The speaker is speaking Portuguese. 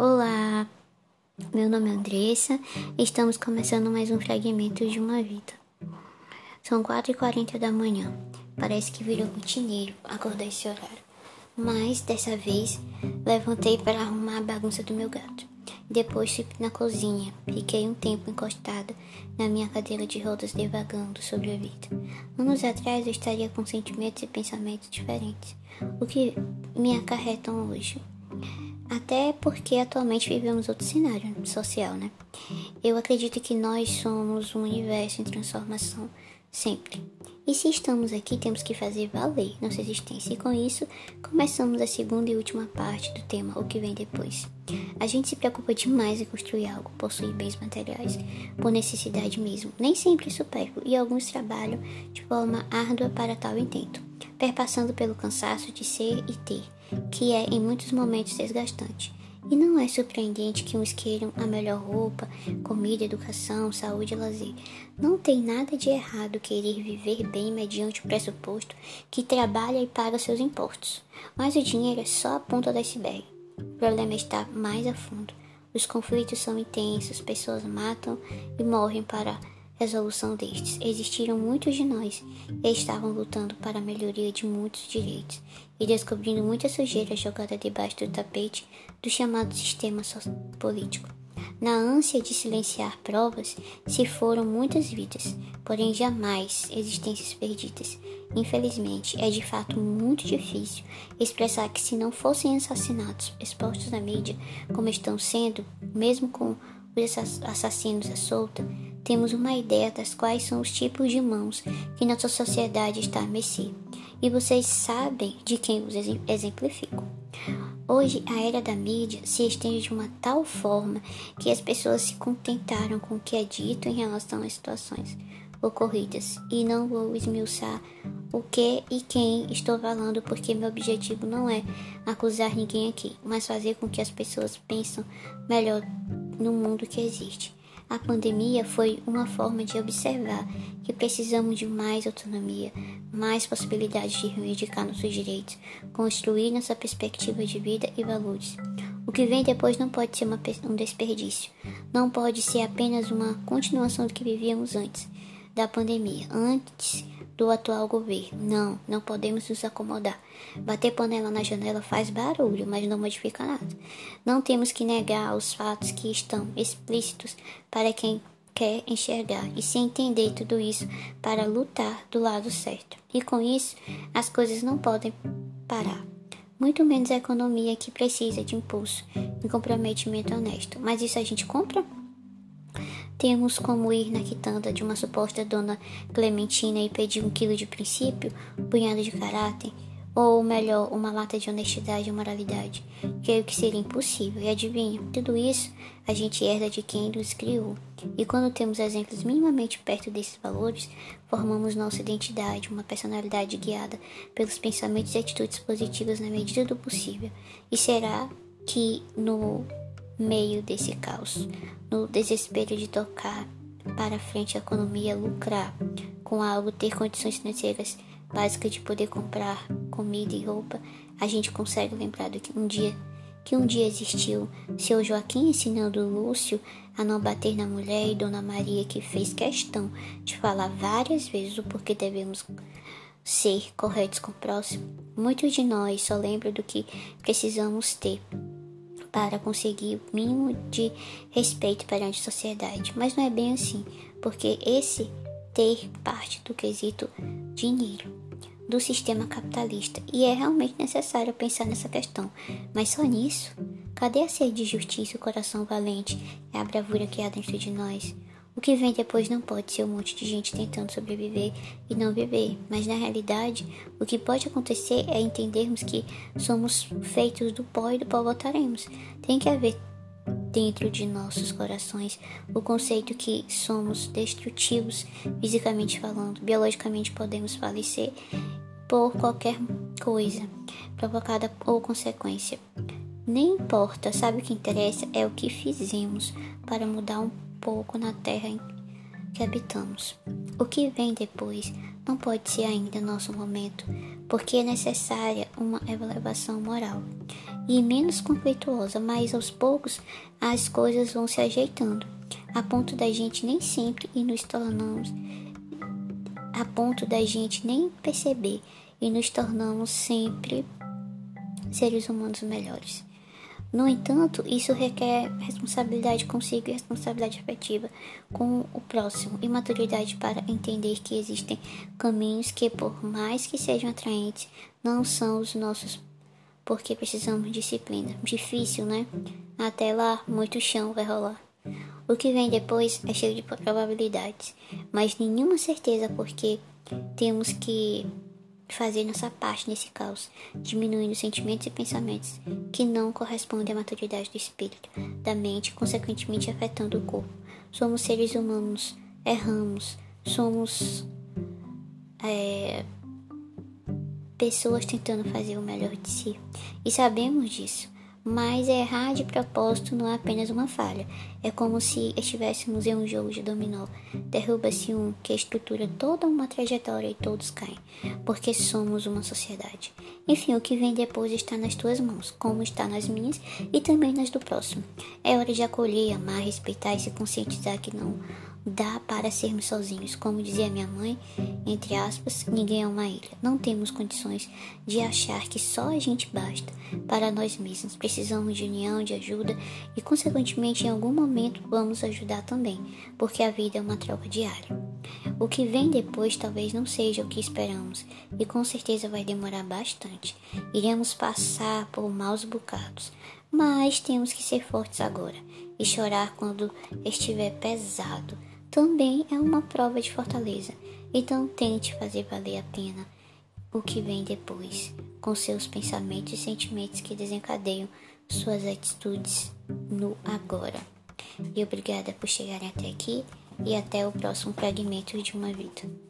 Olá, meu nome é Andressa estamos começando mais um fragmento de uma vida. São 4h40 da manhã, parece que virou rotineiro acordar esse horário, mas dessa vez levantei para arrumar a bagunça do meu gato. Depois fui na cozinha, fiquei um tempo encostada na minha cadeira de rodas devagando sobre a vida. Anos atrás eu estaria com sentimentos e pensamentos diferentes, o que me acarretam hoje. Até porque atualmente vivemos outro cenário social, né? Eu acredito que nós somos um universo em transformação sempre. E se estamos aqui, temos que fazer valer nossa existência. E com isso, começamos a segunda e última parte do tema, o que vem depois. A gente se preocupa demais em construir algo, possuir bens materiais, por necessidade mesmo, nem sempre supérfluo, e alguns trabalham de forma árdua para tal intento, perpassando pelo cansaço de ser e ter, que é em muitos momentos desgastante. E não é surpreendente que uns queiram a melhor roupa, comida, educação, saúde e lazer. Não tem nada de errado querer viver bem mediante o pressuposto que trabalha e paga seus impostos. Mas o dinheiro é só a ponta do iceberg. O problema está mais a fundo. Os conflitos são intensos, pessoas matam e morrem para resolução destes. Existiram muitos de nós e estavam lutando para a melhoria de muitos direitos e descobrindo muita sujeira jogada debaixo do tapete do chamado sistema político. Na ânsia de silenciar provas, se foram muitas vidas, porém jamais existências perdidas. Infelizmente, é de fato muito difícil expressar que se não fossem assassinatos expostos na mídia, como estão sendo, mesmo com os assassinos à solta, temos uma ideia das quais são os tipos de mãos que nossa sociedade está a mercê. E vocês sabem de quem os exemplifico. Hoje, a era da mídia se estende de uma tal forma que as pessoas se contentaram com o que é dito em relação às situações ocorridas. E não vou esmiuçar o que e quem estou falando, porque meu objetivo não é acusar ninguém aqui, mas fazer com que as pessoas pensem melhor no mundo que existe. A pandemia foi uma forma de observar que precisamos de mais autonomia, mais possibilidades de reivindicar nossos direitos, construir nossa perspectiva de vida e valores. O que vem depois não pode ser uma, um desperdício, não pode ser apenas uma continuação do que vivíamos antes da pandemia. Antes do atual governo. Não, não podemos nos acomodar. Bater panela na janela faz barulho, mas não modifica nada. Não temos que negar os fatos que estão explícitos para quem quer enxergar e se entender tudo isso para lutar do lado certo. E com isso, as coisas não podem parar. Muito menos a economia que precisa de impulso e comprometimento honesto. Mas isso a gente compra? Temos como ir na quitanda de uma suposta dona Clementina e pedir um quilo de princípio, um punhado de caráter, ou melhor, uma lata de honestidade e moralidade. Creio que seria impossível. E adivinha, tudo isso a gente herda de quem nos criou. E quando temos exemplos minimamente perto desses valores, formamos nossa identidade, uma personalidade guiada pelos pensamentos e atitudes positivas na medida do possível. E será que no meio desse caos, no desespero de tocar para frente a economia, lucrar com algo, ter condições financeiras básicas de poder comprar comida e roupa, a gente consegue lembrar do que um dia que um dia existiu seu Joaquim ensinando Lúcio a não bater na mulher e Dona Maria que fez questão de falar várias vezes o porquê devemos ser corretos com o próximo. Muitos de nós só lembram do que precisamos ter para conseguir o mínimo de respeito perante a sociedade. Mas não é bem assim, porque esse ter parte do quesito dinheiro do sistema capitalista e é realmente necessário pensar nessa questão. Mas só nisso? Cadê a sede de justiça, o coração valente, é a bravura que há dentro de nós? O que vem depois não pode ser um monte de gente tentando sobreviver e não viver, mas na realidade, o que pode acontecer é entendermos que somos feitos do pó e do pó voltaremos. Tem que haver dentro de nossos corações o conceito que somos destrutivos, fisicamente falando, biologicamente podemos falecer por qualquer coisa provocada ou consequência. Nem importa, sabe o que interessa é o que fizemos para mudar um pouco na terra em que habitamos. O que vem depois não pode ser ainda nosso momento, porque é necessária uma elevação moral. e menos conflituosa, mas aos poucos as coisas vão se ajeitando, a ponto da gente nem sempre e nos tornamos a ponto da gente nem perceber e nos tornamos sempre seres humanos melhores. No entanto, isso requer responsabilidade consigo e responsabilidade afetiva com o próximo e maturidade para entender que existem caminhos que, por mais que sejam atraentes, não são os nossos, porque precisamos de disciplina. Difícil, né? Até lá, muito chão vai rolar. O que vem depois é cheio de probabilidades, mas nenhuma certeza, porque temos que fazer nossa parte nesse caos, diminuindo sentimentos e pensamentos que não correspondem à maturidade do espírito, da mente, consequentemente afetando o corpo. Somos seres humanos, erramos, somos é, pessoas tentando fazer o melhor de si e sabemos disso. Mas errar de propósito não é apenas uma falha. É como se estivéssemos em um jogo de dominó. Derruba-se um que estrutura toda uma trajetória e todos caem, porque somos uma sociedade. Enfim, o que vem depois está nas tuas mãos, como está nas minhas e também nas do próximo. É hora de acolher, amar, respeitar e se conscientizar que não dá para sermos sozinhos. Como dizia minha mãe, entre aspas, ninguém é uma ilha. Não temos condições de achar que só a gente basta para nós mesmos. Precisamos de união, de ajuda e, consequentemente, em algum momento vamos ajudar também, porque a vida é uma troca diária. O que vem depois talvez não seja o que esperamos e com certeza vai demorar bastante. Iremos passar por maus bocados, mas temos que ser fortes agora e chorar quando estiver pesado também é uma prova de fortaleza. Então tente fazer valer a pena o que vem depois, com seus pensamentos e sentimentos que desencadeiam suas atitudes no agora. E obrigada por chegarem até aqui e até o próximo fragmento de uma vida.